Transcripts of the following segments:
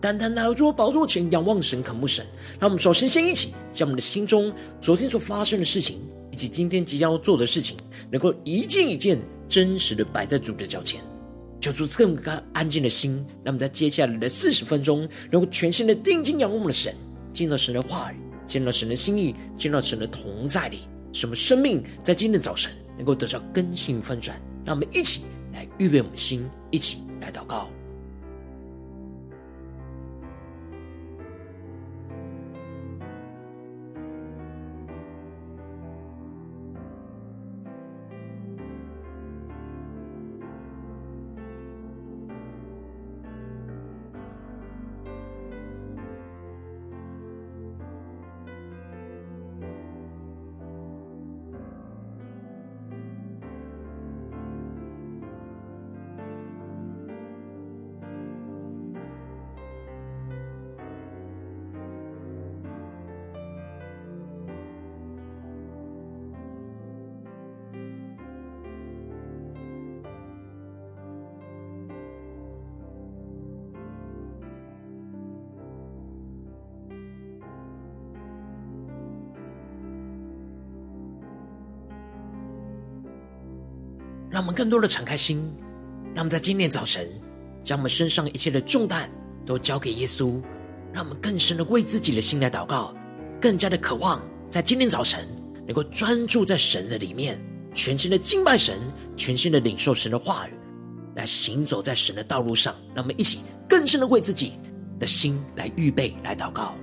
单单来到主宝座前，仰望神，渴慕神。让我们首先先一起将我们的心中昨天所发生的事情，以及今天即将要做的事情，能够一件一件真实的摆在主的脚前，求主赐我们安静的心。让我们在接下来的四十分钟，能够全心的定睛仰望我们的神，见到神的话语，见到神的心意，见到神的同在里，什么生命在今天早晨能够得到更新翻转。让我们一起来预备我们的心，一起来祷告。让我们更多的敞开心，让我们在今天早晨将我们身上一切的重担都交给耶稣，让我们更深的为自己的心来祷告，更加的渴望在今天早晨能够专注在神的里面，全心的敬拜神，全心的领受神的话语，来行走在神的道路上。让我们一起更深的为自己的心来预备，来祷告。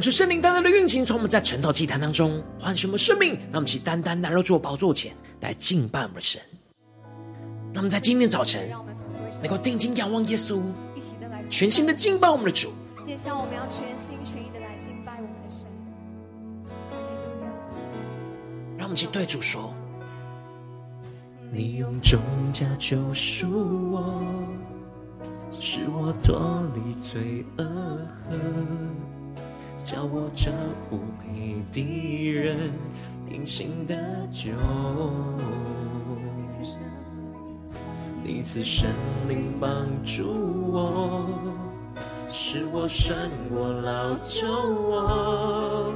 恳求圣灵单单的运行，从我们在晨祷祭坛当中唤醒我们生命，让我们一起单单来到主宝座前来敬拜我们的神。让我们在今天早晨能够定睛仰望耶稣，全心的敬拜我们的主。接下来我们要全心全意的来敬拜我们的神。让我们一起对主说：你用重价救赎我，使我脱离罪恶河。叫我这无配的人平心的酒，你赐生命帮助我，使我胜过老旧我，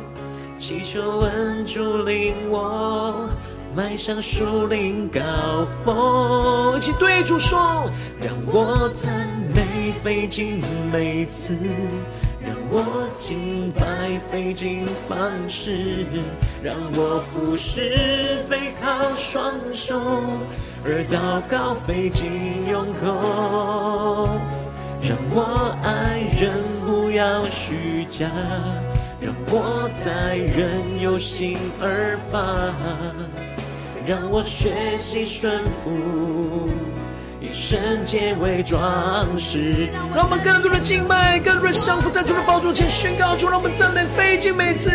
祈求恩主领我迈向树林高峰。一起对主说，让我赞美费尽每次。让我敬白费尽方式，让我服侍非靠双手，而祷告费尽用口。让我爱人不要虚假，让我待人有心而发，让我学习顺服。圣洁为装饰，让我们更多的敬拜，更多的降服在主的宝座前宣告主，让我们赞美费尽每次，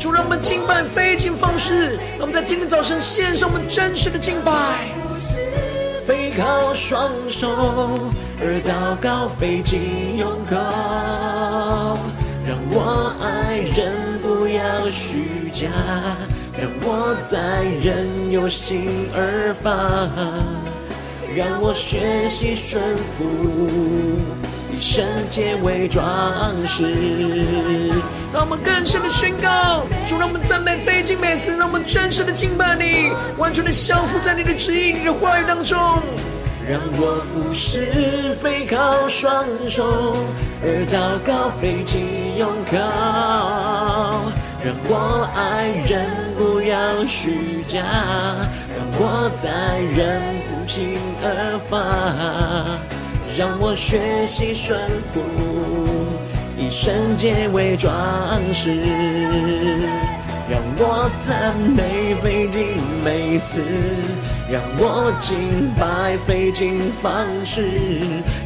主让我们敬拜费尽方式，让我们在今天早晨献上我们真实的敬拜。非靠双手，而祷告费尽用口，让我爱人不要虚假，让我在人有心而发。让我学习顺服，以圣洁为装饰。让我们更深的宣告，主让我们赞美费尽美词，让我们真实的敬拜你，完全的降服在你的指引、你的话语当中。让我服侍非靠双手，而祷告非仅用靠。让我爱人不要虚假，让我在人不轻而发，让我学习顺服，以圣洁为装饰。让我赞美费尽每次，让我敬拜费尽方式，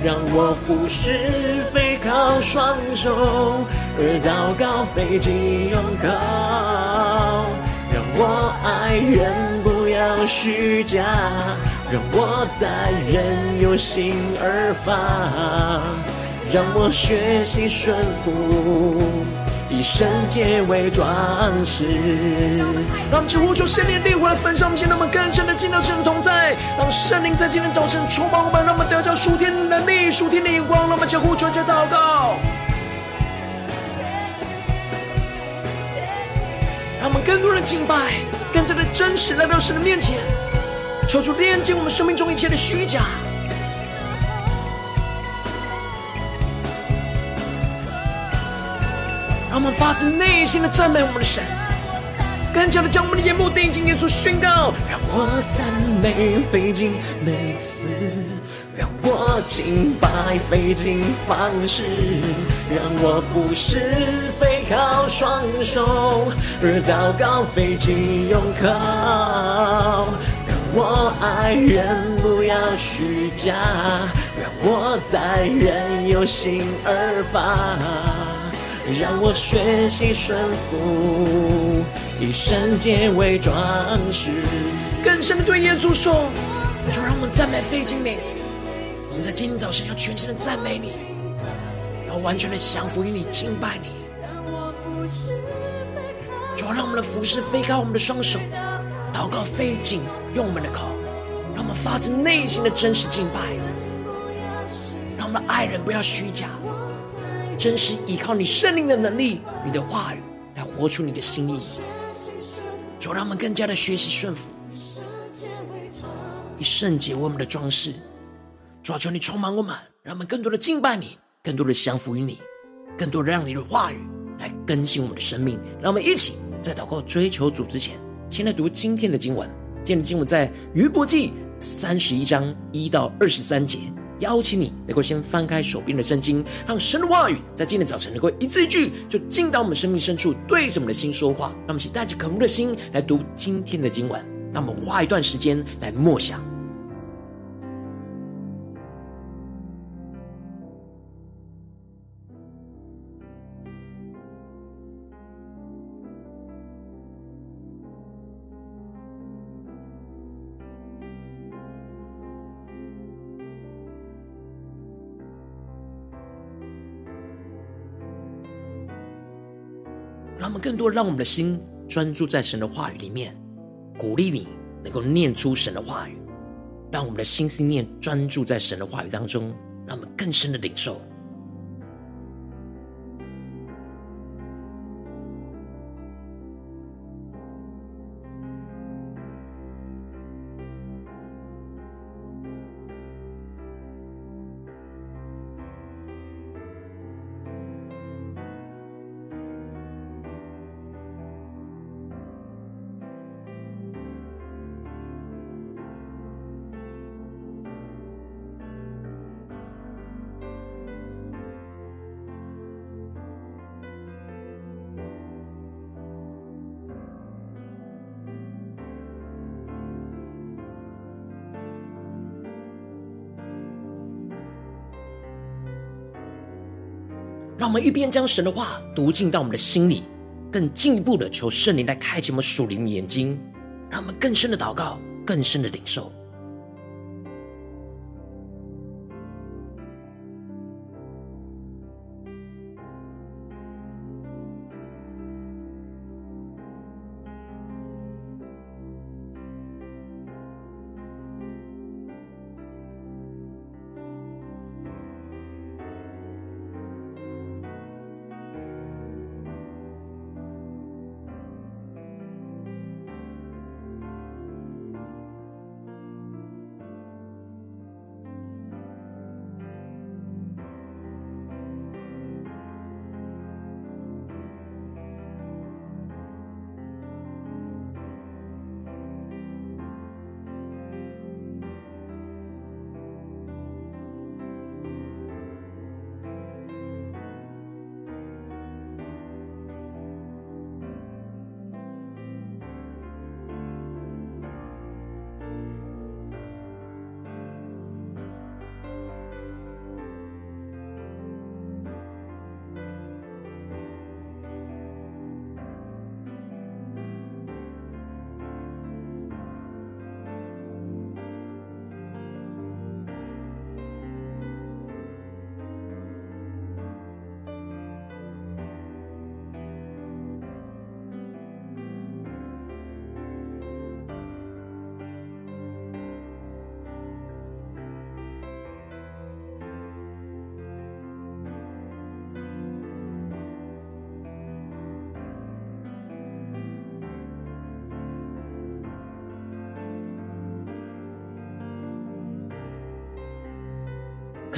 让我服侍非靠双手，而祷告费尽用靠。让我爱人不要虚假，让我在人有心而发，让我学习顺服。以圣洁为装饰。让我们只呼求圣灵的烈火来焚烧我们，让我们更深的进到神的同在。让圣灵在今天早晨充满我们，让我们得着属天的能力、属天的眼光。让我们只呼求、加祷告。让我们更多人敬拜，更加的真实来到神的面前，求主炼净我们生命中一切的虚假。让我们发自内心的赞美我们的神，更加的将我们的眼目定睛耶稣，宣告：让我赞美费尽每次，让我敬拜费尽方式，让我服侍非靠双手，而祷告费尽用靠。我爱人不要虚假，让我在人有心而发。让我学习顺服，以圣洁为装饰。更深的对耶稣说：“主，让我们赞美费尽每次。我们在今天早晨要全心的赞美你，要完全的降服于你，敬拜你。主，让我们的服事非靠我们的双手，祷告费尽用我们的口，让我们发自内心的真实敬拜。让我们的爱人不要虚假。”真实依靠你圣灵的能力，你的话语来活出你的心意，主，让我们更加的学习顺服，以圣洁为我们的装饰。主，求你充满我们，让我们更多的敬拜你，更多的降服于你，更多的让你的话语来更新我们的生命。让我们一起在祷告追求主之前，先来读今天的经文。今天的经文在约伯记三十一章一到二十三节。邀请你能够先翻开手边的圣经，让神的话语在今天早晨能够一字一句就进到我们生命深处，对着我们的心说话。让我们请带着渴慕的心来读今天的经文，那我们花一段时间来默想。让我们更多让我们的心专注在神的话语里面，鼓励你能够念出神的话语，让我们的心思念专注在神的话语当中，让我们更深的领受。一边将神的话读进到我们的心里，更进一步的求圣灵来开启我们属灵的眼睛，让我们更深的祷告，更深的领受。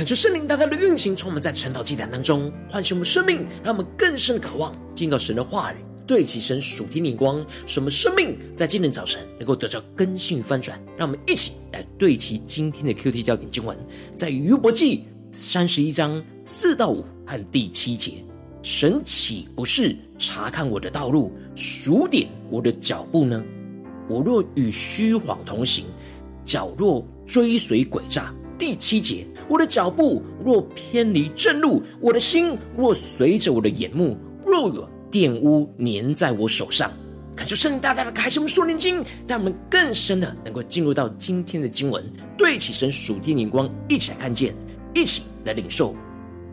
恳求圣灵大大的运行，从我们在晨祷祭坛当中唤醒我们生命，让我们更深的渴望进到神的话语，对齐神属天的眼光，使我们生命在今天早晨能够得到更新翻转。让我们一起来对齐今天的 QT 焦点经文，在约伯记三十一章四到五和第七节：神岂不是查看我的道路，数点我的脚步呢？我若与虚谎同行，脚若追随诡诈。第七节，我的脚步若偏离正路，我的心若随着我的眼目，若有玷污粘在我手上，恳求圣大大的开启我们属灵经，让我们更深的能够进入到今天的经文，对起神属天眼光，一起来看见，一起来领受。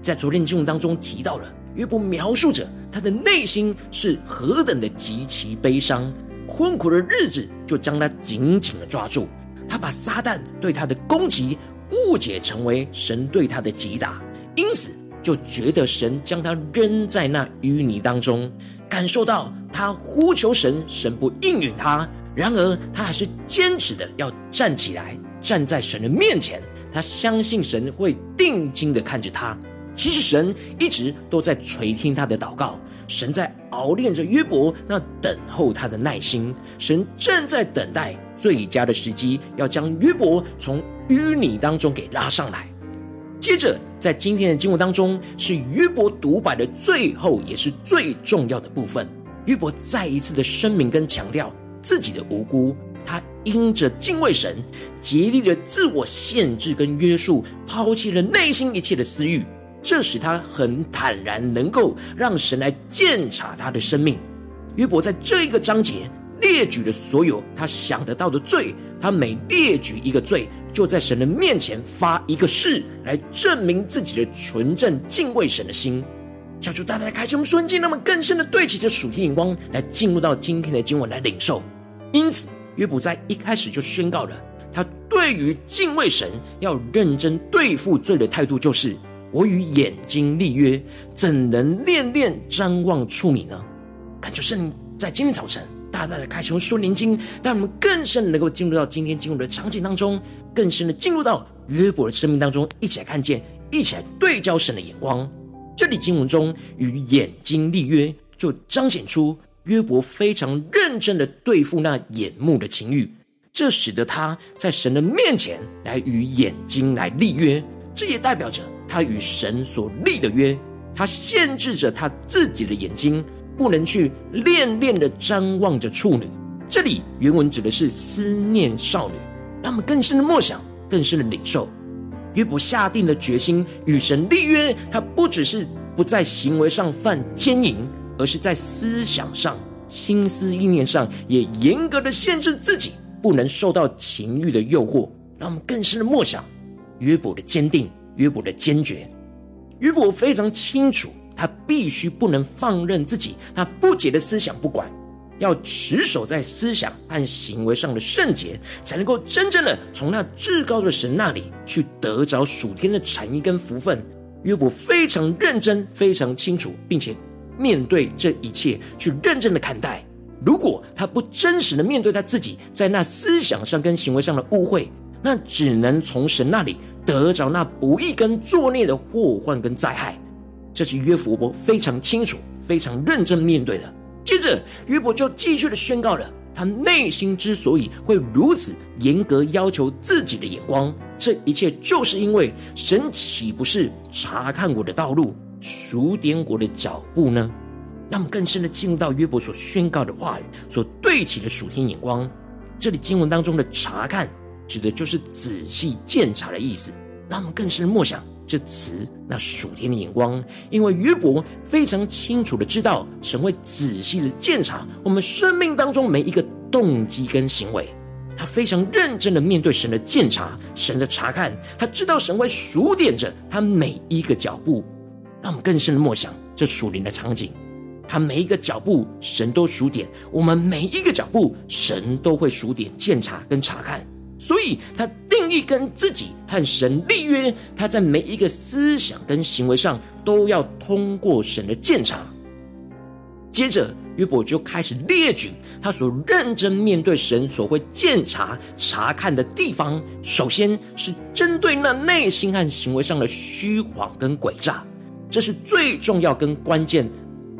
在昨天经文当中提到了约伯描述着他的内心是何等的极其悲伤，困苦的日子就将他紧紧的抓住，他把撒旦对他的攻击。误解成为神对他的击打，因此就觉得神将他扔在那淤泥当中，感受到他呼求神，神不应允他。然而他还是坚持的要站起来，站在神的面前。他相信神会定睛的看着他。其实神一直都在垂听他的祷告，神在熬炼着约伯那等候他的耐心。神正在等待最佳的时机，要将约伯从淤泥当中给拉上来。接着，在今天的经文当中，是约伯独白的最后，也是最重要的部分。约伯再一次的声明跟强调自己的无辜，他因着敬畏神，竭力的自我限制跟约束，抛弃了内心一切的私欲，这使他很坦然，能够让神来鉴察他的生命。约伯在这一个章节列举了所有他想得到的罪，他每列举一个罪，就在神的面前发一个誓，来证明自己的纯正敬畏神的心。求主大大的开启我们顺境，那么更深的对齐着属天眼光，来进入到今天的经文来领受。因此，约伯在一开始就宣告了他对于敬畏神要认真对付罪的态度，就是我与眼睛立约，怎能恋恋张望处你呢？感觉圣在今天早晨。大大的开启我们属灵经，让我们更深的能够进入到今天经文的场景当中，更深的进入到约伯的生命当中，一起来看见，一起来对焦神的眼光。这里经文中与眼睛立约，就彰显出约伯非常认真的对付那眼目的情欲，这使得他在神的面前来与眼睛来立约，这也代表着他与神所立的约，他限制着他自己的眼睛。不能去恋恋的张望着处女，这里原文指的是思念少女。让我们更深的默想，更深的领受。约伯下定了决心与神立约，他不只是不在行为上犯奸淫，而是在思想上、心思意念上也严格的限制自己，不能受到情欲的诱惑。让我们更深的默想约伯的坚定，约伯的坚决。约伯非常清楚。他必须不能放任自己那不解的思想不管，要持守在思想和行为上的圣洁，才能够真正的从那至高的神那里去得着属天的产业跟福分。约伯非常认真，非常清楚，并且面对这一切去认真的看待。如果他不真实的面对他自己在那思想上跟行为上的误会，那只能从神那里得着那不义跟作孽的祸患跟灾害。这是约伯非常清楚、非常认真面对的。接着，约伯就继续的宣告了他内心之所以会如此严格要求自己的眼光，这一切就是因为神岂不是察看我的道路，数点我的脚步呢？让我们更深的进入到约伯所宣告的话语，所对齐的属天眼光。这里经文当中的察看，指的就是仔细鉴察的意思。让我们更深的默想。这词，那属天的眼光，因为约伯非常清楚的知道，神会仔细的鉴察我们生命当中每一个动机跟行为，他非常认真的面对神的鉴察，神的查看，他知道神会数点着他每一个脚步，让我们更深的默想这属灵的场景，他每一个脚步神都数点，我们每一个脚步神都会数点鉴察跟查看。所以，他定义跟自己和神立约，他在每一个思想跟行为上都要通过神的鉴察。接着，约伯就开始列举他所认真面对神所会检查查看的地方。首先是针对那内心和行为上的虚谎跟诡诈，这是最重要跟关键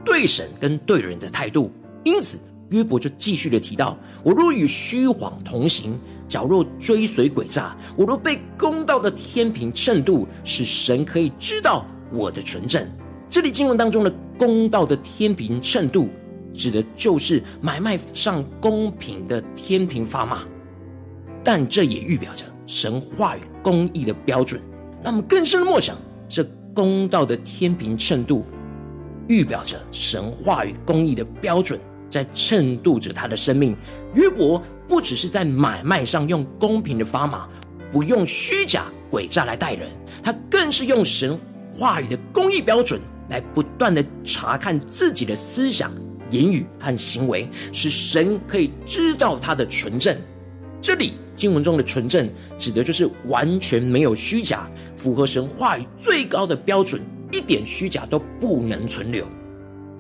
对神跟对人的态度。因此，约伯就继续的提到：我若与虚谎同行，脚若追随诡诈，我若被公道的天平秤度，使神可以知道我的纯正。这里经文当中的公道的天平秤度。指的就是买卖上公平的天平砝码，但这也预表着神话语公义的标准。那么更深的默想，这公道的天平秤度，预表着神话语公义的标准，在衬度着他的生命。约伯不只是在买卖上用公平的砝码，不用虚假诡诈来待人，他更是用神话语的公义标准来不断的查看自己的思想。言语和行为，使神可以知道他的纯正。这里经文中的纯正，指的就是完全没有虚假，符合神话语最高的标准，一点虚假都不能存留。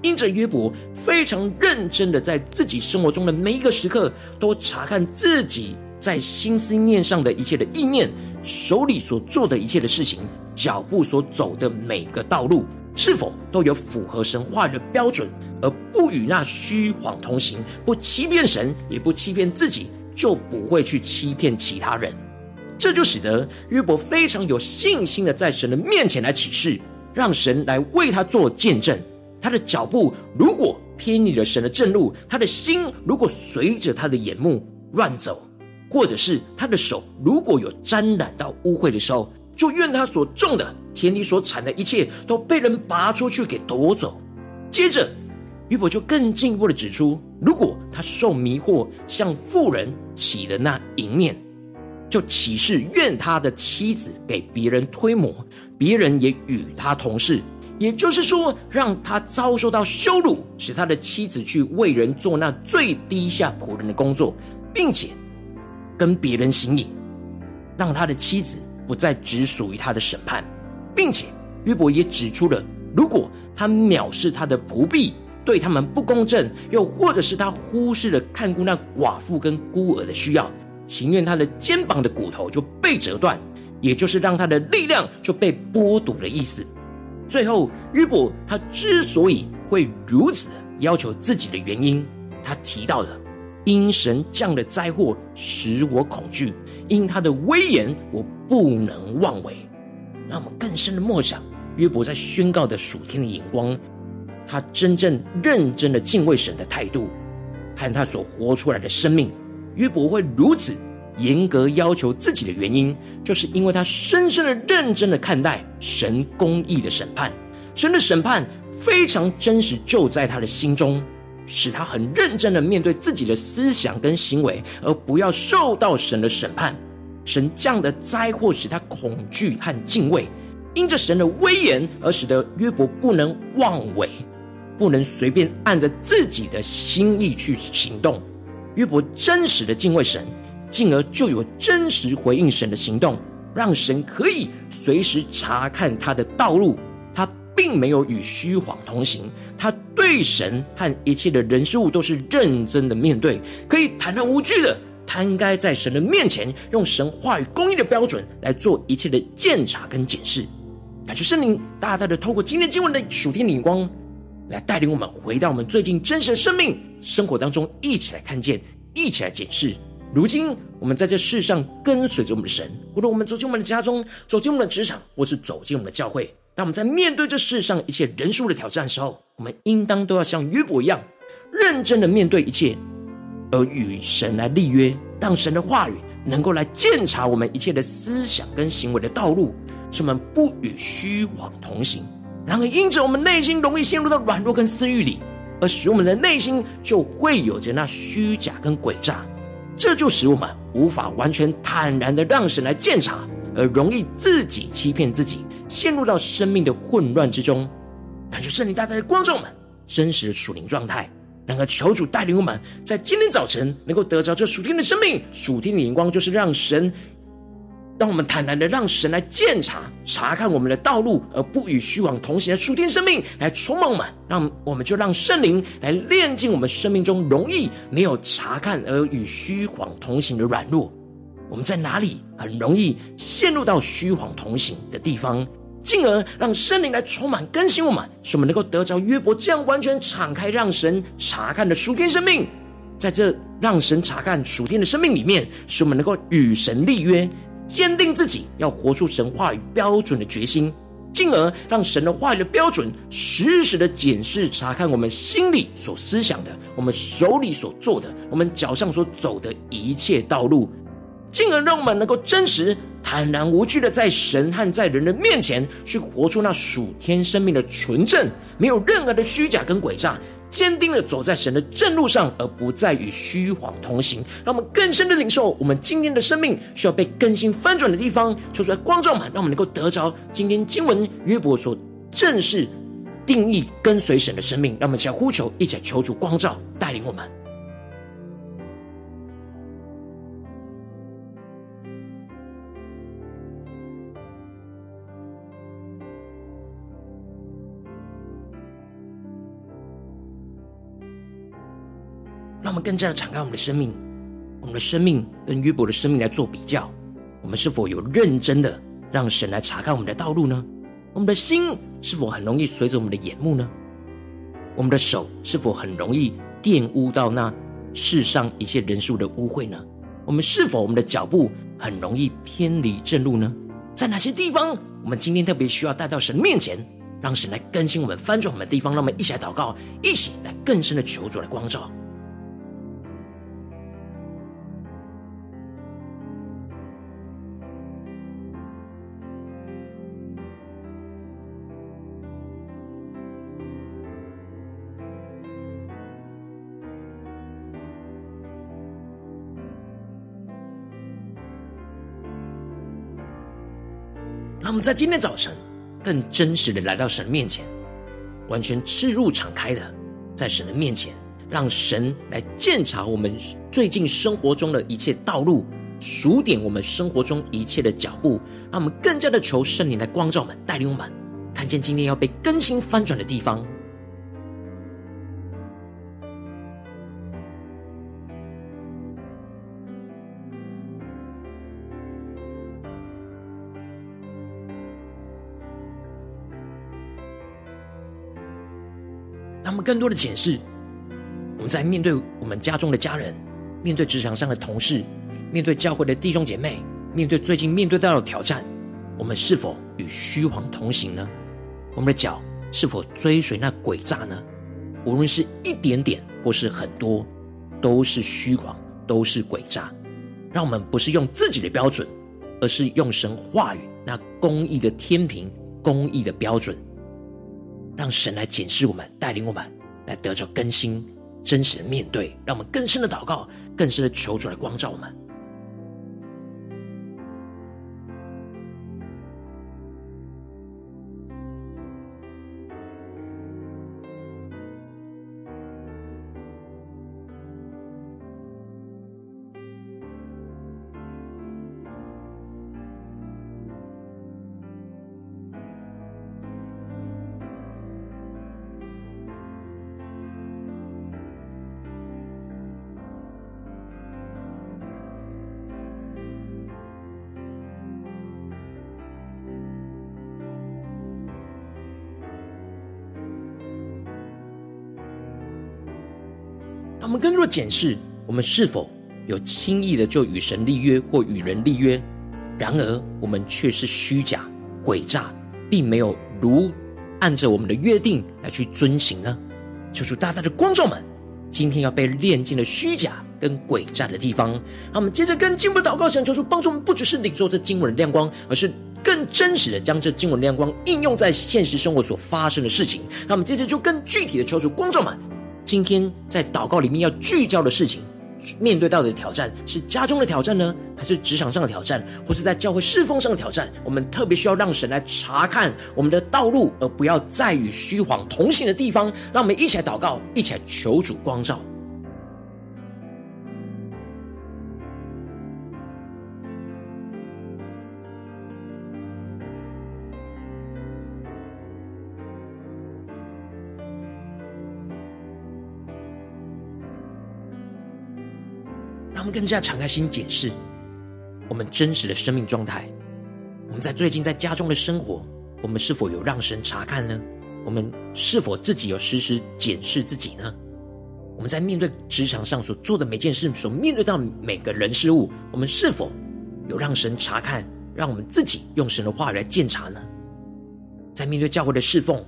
因着约伯非常认真的在自己生活中的每一个时刻，都查看自己在心思念上的一切的意念，手里所做的一切的事情，脚步所走的每个道路，是否都有符合神话的标准。而不与那虚谎同行，不欺骗神，也不欺骗自己，就不会去欺骗其他人。这就使得约伯非常有信心的在神的面前来起誓，让神来为他做见证。他的脚步如果偏离了神的正路，他的心如果随着他的眼目乱走，或者是他的手如果有沾染到污秽的时候，就愿他所种的田里所产的一切都被人拔出去给夺走。接着。约伯就更进一步的指出，如果他受迷惑，向妇人起的那淫念，就起誓愿他的妻子给别人推磨，别人也与他同事，也就是说，让他遭受到羞辱，使他的妻子去为人做那最低下仆人的工作，并且跟别人行淫，让他的妻子不再只属于他的审判，并且约伯也指出了，如果他藐视他的仆婢。对他们不公正，又或者是他忽视了看顾那寡妇跟孤儿的需要，情愿他的肩膀的骨头就被折断，也就是让他的力量就被剥夺的意思。最后，约伯他之所以会如此要求自己的原因，他提到了因神降的灾祸使我恐惧，因他的威严我不能妄为。让我们更深的默想约伯在宣告的属天的眼光。他真正认真的敬畏神的态度，和他所活出来的生命，约伯会如此严格要求自己的原因，就是因为他深深的认真的看待神公义的审判，神的审判非常真实，就在他的心中，使他很认真的面对自己的思想跟行为，而不要受到神的审判。神降的灾祸使他恐惧和敬畏，因着神的威严而使得约伯不能妄为。不能随便按着自己的心意去行动。约伯真实的敬畏神，进而就有真实回应神的行动，让神可以随时查看他的道路。他并没有与虚谎同行，他对神和一切的人事物都是认真的面对，可以坦然无惧的摊开在神的面前，用神话语公义的标准来做一切的检查跟检视。感谢圣灵大大的透过今天经文的属天领光。来带领我们回到我们最近真实的生命生活当中，一起来看见，一起来检视。如今我们在这世上跟随着我们的神，无论我们走进我们的家中，走进我们的职场，或是走进我们的教会，当我们在面对这世上一切人数的挑战时候，我们应当都要像约伯一样，认真的面对一切，而与神来立约，让神的话语能够来鉴察我们一切的思想跟行为的道路，使我们不与虚谎同行。然而，因着我们内心容易陷入到软弱跟私欲里，而使我们的内心就会有着那虚假跟诡诈，这就使我们无法完全坦然的让神来鉴察，而容易自己欺骗自己，陷入到生命的混乱之中。感谢圣灵大大的光照我们真实的属灵状态，然后求主带领我们在今天早晨能够得着这属天的生命，属天的眼光，就是让神让我们坦然的让神来鉴察、查看我们的道路，而不与虚谎同行的属天生命来充满我们。让我们就让圣灵来炼净我们生命中容易没有查看而与虚谎同行的软弱。我们在哪里很容易陷入到虚谎同行的地方，进而让圣灵来充满更新我们，使我们能够得着约伯这样完全敞开让神查看的属天生命。在这让神查看属天的生命里面，使我们能够与神立约。坚定自己要活出神话语标准的决心，进而让神的话语的标准实时的检视查看我们心里所思想的，我们手里所做的，我们脚上所走的一切道路，进而让我们能够真实、坦然无惧的在神和在人的面前去活出那属天生命的纯正，没有任何的虚假跟诡诈。坚定的走在神的正路上，而不再与虚谎同行。让我们更深的领受，我们今天的生命需要被更新翻转的地方，求出来光照们，让我们能够得着今天经文约伯所正式定义跟随神的生命。让我们一起来呼求，一起来求主光照带领我们。更加的敞开我们的生命，我们的生命跟约伯的生命来做比较，我们是否有认真的让神来查看我们的道路呢？我们的心是否很容易随着我们的眼目呢？我们的手是否很容易玷污到那世上一切人数的污秽呢？我们是否我们的脚步很容易偏离正路呢？在哪些地方，我们今天特别需要带到神面前，让神来更新我们、翻转我们的地方？让我们一起来祷告，一起来更深的求主来光照。让我们在今天早晨更真实的来到神面前，完全赤入敞开的在神的面前，让神来鉴察我们最近生活中的一切道路，数点我们生活中一切的脚步，让我们更加的求圣灵来光照我们，带领我们看见今天要被更新翻转的地方。更多的检视，我们在面对我们家中的家人，面对职场上的同事，面对教会的弟兄姐妹，面对最近面对到的挑战，我们是否与虚谎同行呢？我们的脚是否追随那诡诈呢？无论是一点点或是很多，都是虚谎，都是诡诈。让我们不是用自己的标准，而是用神话语那公义的天平、公义的标准。让神来检视我们，带领我们来得着更新，真实的面对，让我们更深的祷告，更深的求主来光照我们。我们更多的检视，我们是否有轻易的就与神立约或与人立约，然而我们却是虚假、诡诈，并没有如按着我们的约定来去遵行呢？求主大大的光照们，今天要被炼净了虚假跟诡诈的地方。那我们接着更进一步祷告，神求主帮助我们，不只是领受这经文的亮光，而是更真实的将这经文亮光应用在现实生活所发生的事情。那我们接着就更具体的求主光照们。今天在祷告里面要聚焦的事情，面对到的挑战是家中的挑战呢，还是职场上的挑战，或是在教会侍奉上的挑战？我们特别需要让神来查看我们的道路，而不要再与虚谎同行的地方。让我们一起来祷告，一起来求主光照。让我们更加敞开心检视我们真实的生命状态。我们在最近在家中的生活，我们是否有让神查看呢？我们是否自己有时时检视自己呢？我们在面对职场上所做的每件事，所面对到每个人事物，我们是否有让神查看，让我们自己用神的话语来检查呢？在面对教会的侍奉，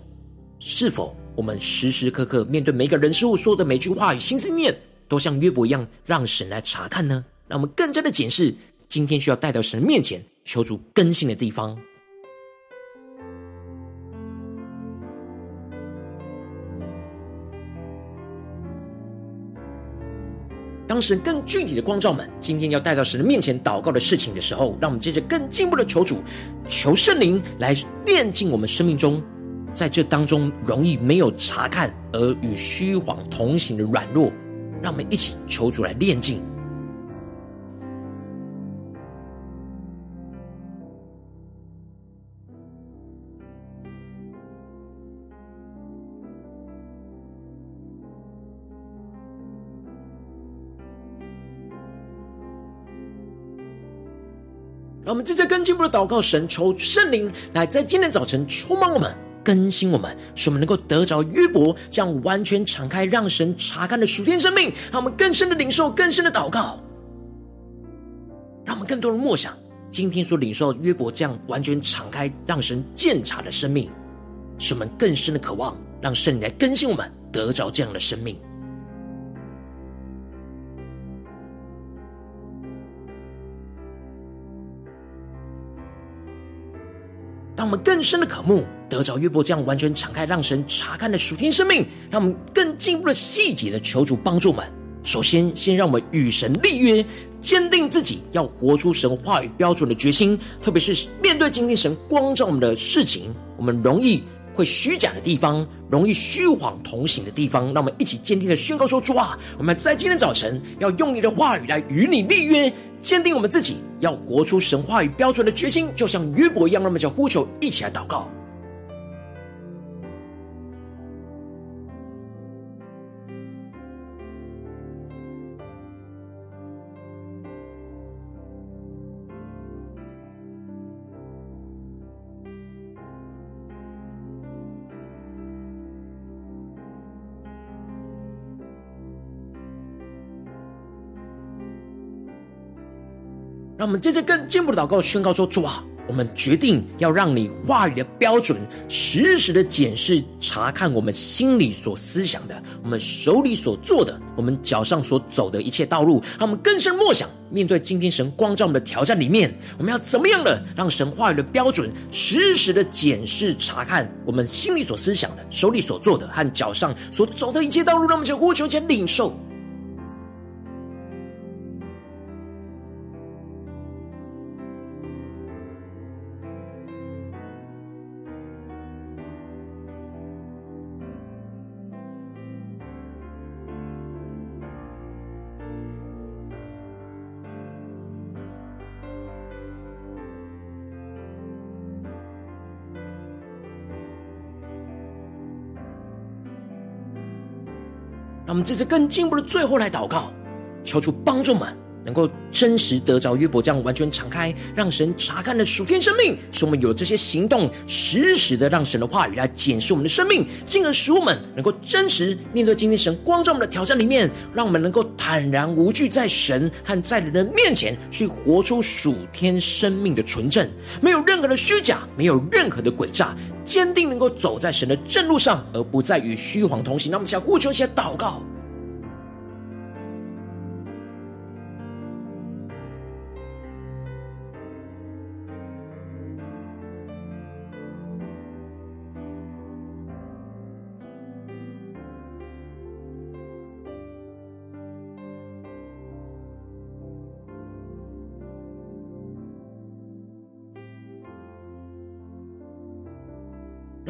是否我们时时刻刻面对每个人事物说的每句话与、心思念，都像约伯一样，让神来查看呢？让我们更加的检视今天需要带到神面前求主更新的地方。当神更具体的光照们，今天要带到神的面前祷告的事情的时候，让我们接着更进一步的求主，求圣灵来炼净我们生命中，在这当中容易没有查看而与虚谎同行的软弱，让我们一起求主来炼净。让我们接着更进一步的祷告，神求圣灵来在今天早晨充满我们，更新我们，使我们能够得着约伯这样完全敞开，让神查看的属天生命。让我们更深的领受，更深的祷告，让我们更多的默想今天所领受约伯这样完全敞开，让神鉴察的生命，使我们更深的渴望，让圣灵来更新我们，得着这样的生命。让我们更深的渴慕，得着约伯这样完全敞开，让神查看的属天生命。让我们更进一步的细节的求主帮助我们。首先，先让我们与神立约，坚定自己要活出神话语标准的决心。特别是面对今天神光照我们的事情，我们容易会虚假的地方，容易虚晃同行的地方，让我们一起坚定的宣告说：出啊，我们在今天早晨要用你的话语来与你立约。坚定我们自己要活出神话语标准的决心，就像约伯一样，那么就呼求，一起来祷告。让我们接着更进一步的祷告，宣告说：“主啊，我们决定要让你话语的标准，时时的检视、查看我们心里所思想的，我们手里所做的，我们脚上所走的一切道路。让我们更深默想，面对今天神光照我们的挑战里面，我们要怎么样的让神话语的标准，实时的检视、查看我们心里所思想的，手里所做的和脚上所走的一切道路。让我们先呼求，先领受。”们这次更进一步的最后来祷告，求主帮助我们能够真实得着约伯这样完全敞开，让神察看的属天生命，使我们有这些行动，实时的让神的话语来检视我们的生命，进而使我们能够真实面对今天神光照我们的挑战里面，让我们能够坦然无惧在神和在人的面前去活出属天生命的纯正，没有任何的虚假，没有任何的诡诈。坚定能够走在神的正路上，而不再与虚谎同行。那我们想呼求一些祷告。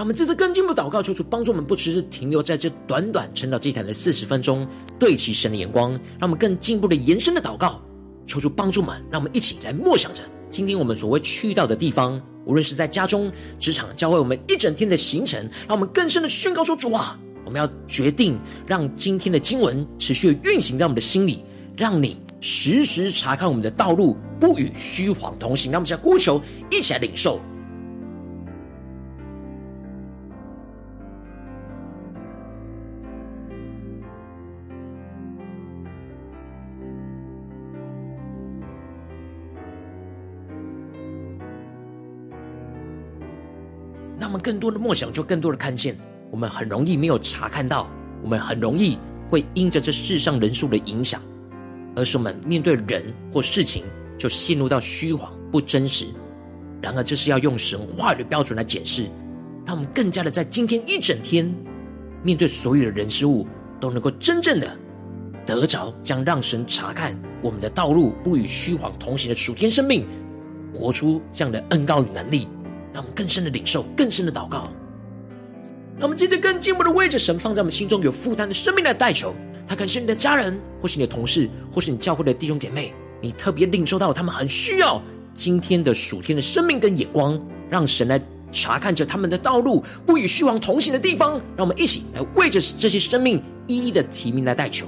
我们这次更进一步祷告，求主帮助我们，不只是停留在这短短晨祷祭坛的四十分钟，对齐神的眼光。让我们更进一步的延伸的祷告，求主帮助我们。让我们一起来默想着今天我们所谓去到的地方，无论是在家中、职场、教会，我们一整天的行程，让我们更深的宣告说：主啊，我们要决定让今天的经文持续运行在我们的心里，让你时时查看我们的道路，不与虚谎同行。让我们在呼求，一起来领受。他们更多的梦想，就更多的看见。我们很容易没有查看到，我们很容易会因着这世上人数的影响，而使我们面对人或事情就陷入到虚谎不真实。然而，这是要用神话语的标准来检视，让我们更加的在今天一整天面对所有的人事物，都能够真正的得着将让神查看我们的道路不与虚谎同行的属天生命，活出这样的恩膏与能力，让我们更深的领受，更深的祷告。让我们接着更进一步的为着神放在我们心中有负担的生命来代求。他可能是你的家人，或是你的同事，或是你教会的弟兄姐妹。你特别领受到他们很需要今天的属天的生命跟眼光，让神来查看着他们的道路，不与虚妄同行的地方。让我们一起来为着这些生命一一的提名来代求。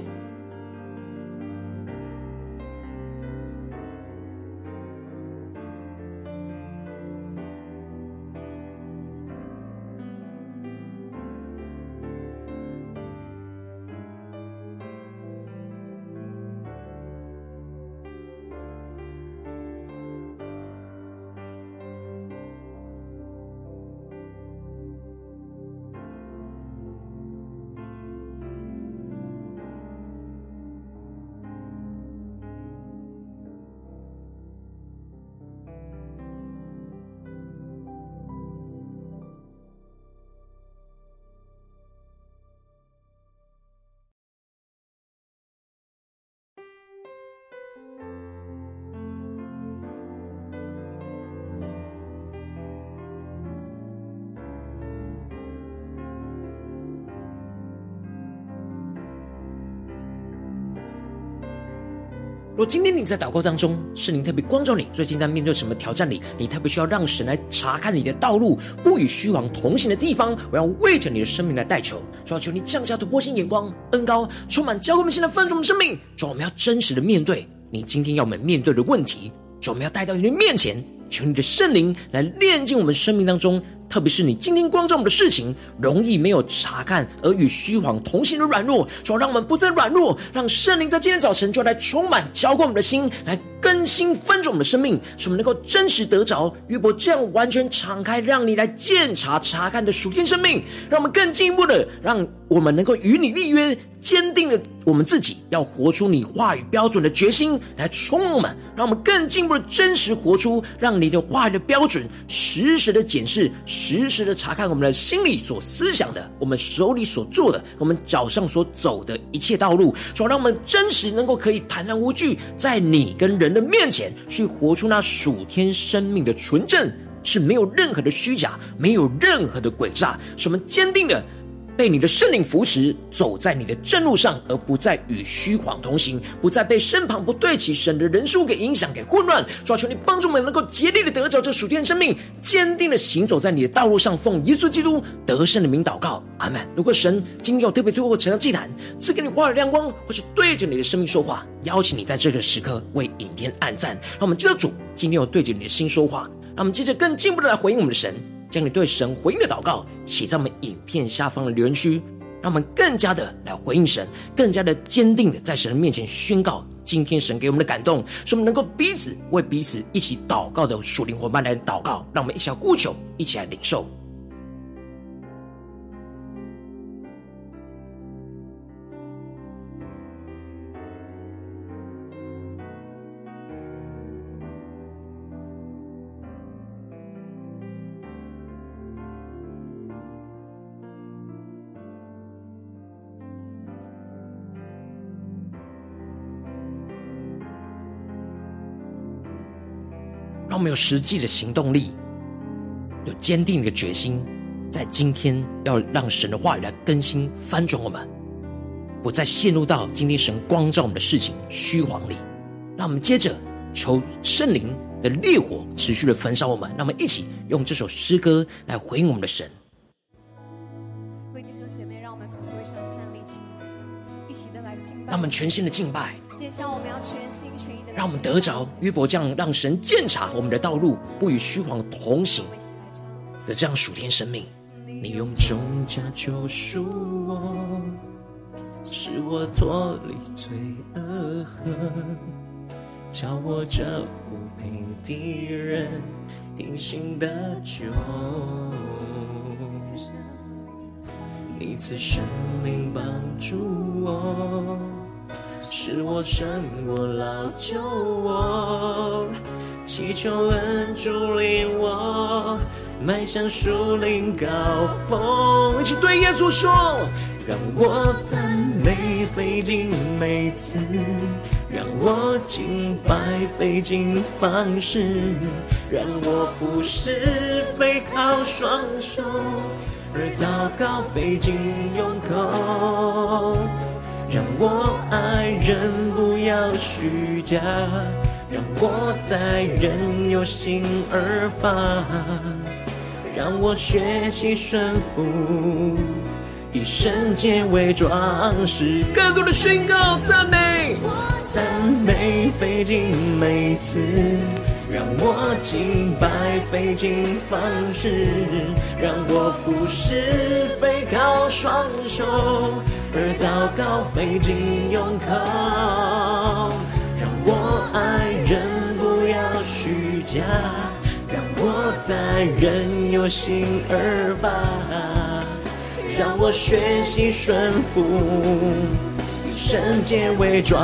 若今天你在祷告当中，圣灵特别光照你，最近在面对什么挑战里，你特别需要让神来查看你的道路，不与虚谎同行的地方，我要为着你的生命来代求，主要求你降下突破性眼光，恩膏充满，教会我们现在丰盛的生命，主，我们要真实的面对你今天要我们面对的问题，主，我们要带到你的面前，求你的圣灵来炼净我们生命当中。特别是你今天光照我们的事情，容易没有查看而与虚谎同行的软弱，主要让我们不再软弱，让圣灵在今天早晨就来充满浇灌我们的心，来更新翻转我们的生命，使我们能够真实得着约伯这样完全敞开，让你来鉴察查看的属天生命，让我们更进一步的，让我们能够与你立约，坚定了我们自己要活出你话语标准的决心，来充满我们，让我们更进一步的真实活出，让你的话语的标准实时的检视。实时的查看我们的心里所思想的，我们手里所做的，我们脚上所走的一切道路，主要让我们真实能够可以坦然无惧，在你跟人的面前去活出那属天生命的纯正，是没有任何的虚假，没有任何的诡诈，是我们坚定的。被你的圣灵扶持，走在你的正路上，而不再与虚谎同行，不再被身旁不对齐神的人数给影响、给混乱。主啊，求你帮助我们，能够竭力的得着这属天的生命，坚定的行走在你的道路上，奉耶稣基督得胜的名祷告，阿门。如果神今天有特别透过成了祭坛赐给你花的亮光，或是对着你的生命说话，邀请你在这个时刻为影片按赞，让我们知道主今天有对着你的心说话，让我们接着更进一步的来回应我们的神。将你对神回应的祷告写在我们影片下方的留言区，让我们更加的来回应神，更加的坚定的在神的面前宣告今天神给我们的感动，使我们能够彼此为彼此一起祷告的属灵伙伴来祷告，让我们一起来呼求，一起来领受。让我们有实际的行动力，有坚定的决心，在今天要让神的话语来更新翻转我们，不再陷入到今天神光照我们的事情虚晃里。让我们接着求圣灵的烈火持续的焚烧我们。让我们一起用这首诗歌来回应我们的神。弟兄姐妹，让我们从座位上站立起来，一起的来敬拜。让我们全新的敬拜。接下来我们要全心全意的，让我们得着约伯这样让神鉴察我们的道路，不与虚谎同行的这样属天生命。你用重价救赎我，使我脱离罪恶河，叫我这不配的人因信得救。你赐生命帮助我，使我胜过老旧我，祈求恩主领我，迈向树林高峰。一起对耶稣说：让我赞美费尽每次，让我敬拜费尽方式，让我服侍非靠双手。而祷告费尽用口，让我爱人不要虚假，让我待人有心而发，让我学习顺服，以圣洁为装饰。更多的宣告赞美，赞美费尽每次。让我敬拜费尽方式，让我服侍非靠双手，而祷告费尽用口。让我爱人不要虚假，让我待人有心而发，让我学习顺服。圣洁为装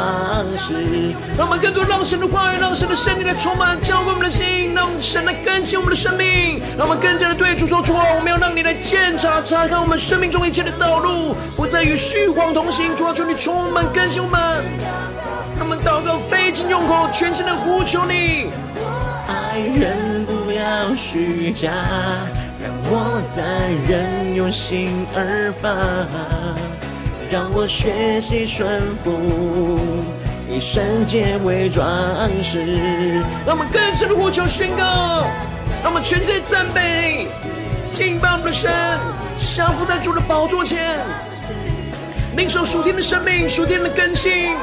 饰，让我们更多让神的话语，让神的圣灵来充满，浇灌我们的心，让神来更新我们的生命，让我们更加的对主说主啊，我们要让你来鉴察、查看我们生命中一切的道路，不再与虚谎同行。主啊，求你充满更新我们，让我们祷告费尽用口，全心的呼求你。爱人不要虚假，让我在人用心而发。让我学习顺服，以圣洁为装饰。让我们更深的呼求宣告，让我们全心赞美，敬拜我们的神，降服在主的宝座前，领受属天的生命，属天的更新。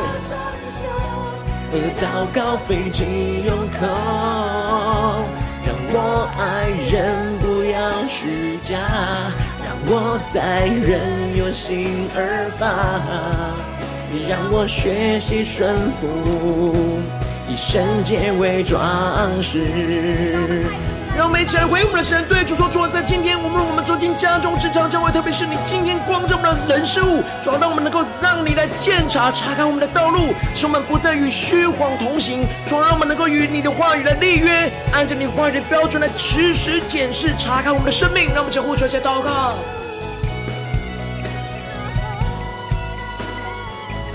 而祷告费尽用口，让我爱人不要虚假。我在任由心而发，让我学习顺服，以圣洁为装饰。让我们一起来回应我们的神，对主说：主啊，在今天，我们我们走进家中、职场、教会，特别是你今天光照我们的人事物，主要，让我们能够让你来鉴察、查看我们的道路，使我们不再与虚谎同行。主啊，让我们能够与你的话语来立约，按照你话语的标准来持时检视、查看我们的生命。让我们一起呼出来，祷告。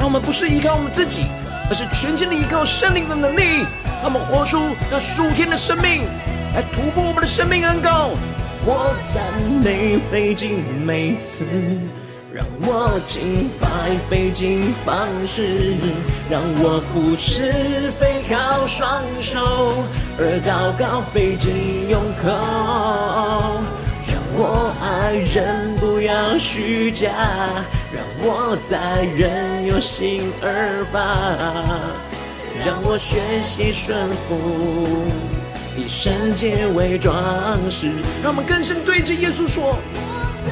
让我们不是依靠我们自己，而是全心的依靠圣灵的能力。让我们活出那属天的生命，来突破我们的生命恩膏。我赞美费尽每次，让我敬拜费尽方式，让我服侍非靠双手，而祷告费尽用口。我爱人不要虚假，让我在任由心而发，让我学习顺服，以圣洁为装饰。让我们更深对着耶稣说：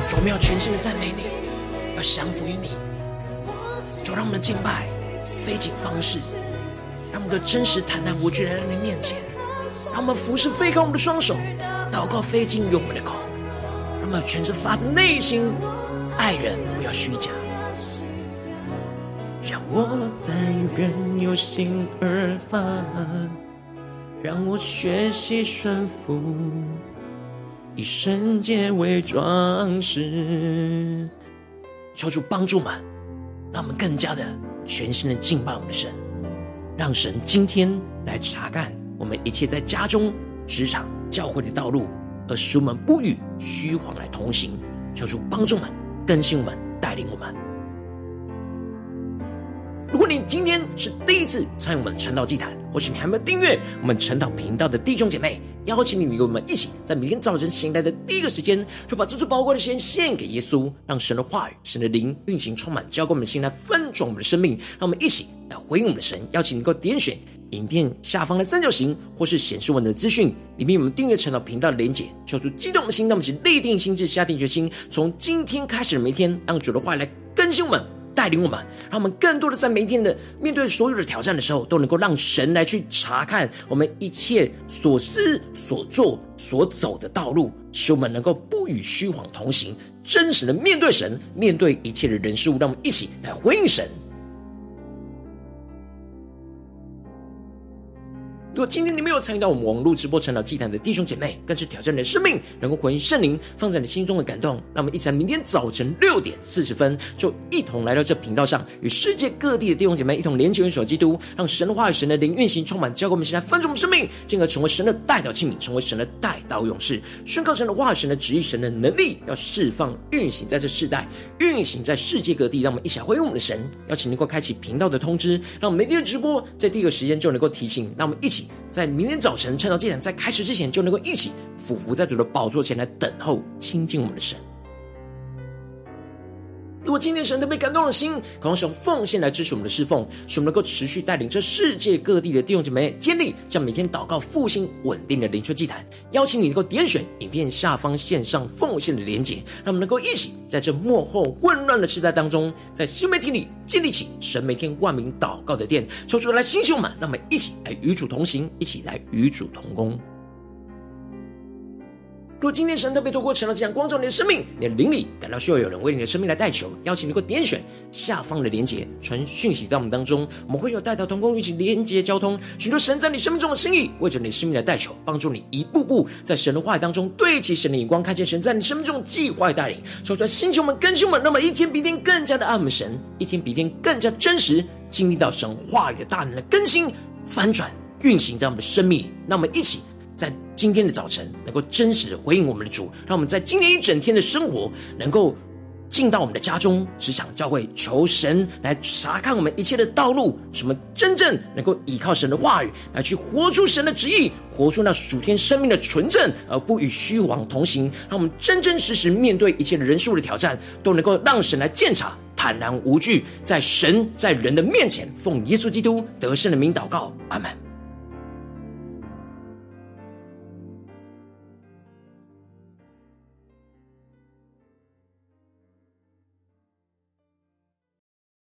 主，我们要全心的赞美你，要降服于你。就让我们的敬拜费尽方式，让我们的真实坦然无惧来到你面前，让我们服侍非靠我们的双手，祷告费尽用我们的口。让我们全是发自内心爱人，虚假。让我在人有心而发，让我学习顺服，以圣洁为装饰。求主帮助们，让我们更加的全心的敬拜我们的神，让神今天来查看我们一切在家中、职场、教会的道路。而使我们不与虚谎来同行，求主帮助们、更新我们、带领我们。如果你今天是第一次参与我们晨祷祭坛，或是你还没有订阅我们晨祷频道的弟兄姐妹，邀请你与我们一起，在每天早晨醒来的第一个时间，就把这最宝贵的时间献给耶稣，让神的话语、神的灵运行充满，浇灌我们的心来分盛我们的生命。让我们一起来回应我们的神。邀请能够点选影片下方的三角形，或是显示我们的资讯里面，我们订阅成了频道的连结，求主激动的心，让我们起立定心志，下定决心，从今天开始的每一天，让主的话来更新我们。带领我们，让我们更多的在每一天的面对所有的挑战的时候，都能够让神来去查看我们一切所思所做所走的道路，使我们能够不与虚谎同行，真实的面对神，面对一切的人事物，让我们一起来回应神。如果今天你没有参与到我们网络直播晨祷祭坛的弟兄姐妹，更是挑战你的生命，能够回应圣灵放在你心中的感动。让我们一起在明天早晨六点四十分，就一同来到这频道上，与世界各地的弟兄姐妹一同连接、元首基督，让神的话语、神的灵运行充满，教给我们现在分盛的生命，进而成为神的代祷器皿，成为神的代祷勇士，宣告神的话语、神的旨意、神的能力，要释放运行在这世代，运行在世界各地。让我们一起来回应我们的神，邀请能够开启频道的通知，让我们每天的直播在第一个时间就能够提醒。让我们一起。在明天早晨，趁着祭坛在开始之前，就能够一起俯伏在主的宝座前来等候亲近我们的神。如果今天神特别感动的心，渴望使用奉献来支持我们的侍奉，使我们能够持续带领这世界各地的弟兄姐妹建立这样每天祷告复兴稳定的灵修祭坛。邀请你能够点选影片下方线上奉献的连结，让我们能够一起在这幕后混乱的时代当中，在新媒体里建立起神每天万名祷告的殿，抽出来兴起我们，让我们一起来与主同行，一起来与主同工。如果今天神特别透过成了这样光照你的生命，你的灵里感到需要有人为你的生命来代求，邀请你给我点选下方的连结，传讯息到我们当中，我们会有代祷同工一起连结交通，寻求神在你生命中的心意，为着你生命的代求，帮助你一步步在神的话语当中对齐神的眼光，看见神在你生命中的计划带领，说出来星球们更新们，那么一天比一天更加的爱我们神，一天比一天更加真实，经历到神话语的大能的更新翻转运行在我们的生命里，那么一起。在今天的早晨，能够真实的回应我们的主，让我们在今天一整天的生活，能够进到我们的家中、职场、教会，求神来查看我们一切的道路，什么真正能够依靠神的话语，来去活出神的旨意，活出那属天生命的纯正，而不与虚妄同行。让我们真真实实面对一切人事物的挑战，都能够让神来鉴察，坦然无惧，在神在人的面前，奉耶稣基督得胜的名祷告，阿门。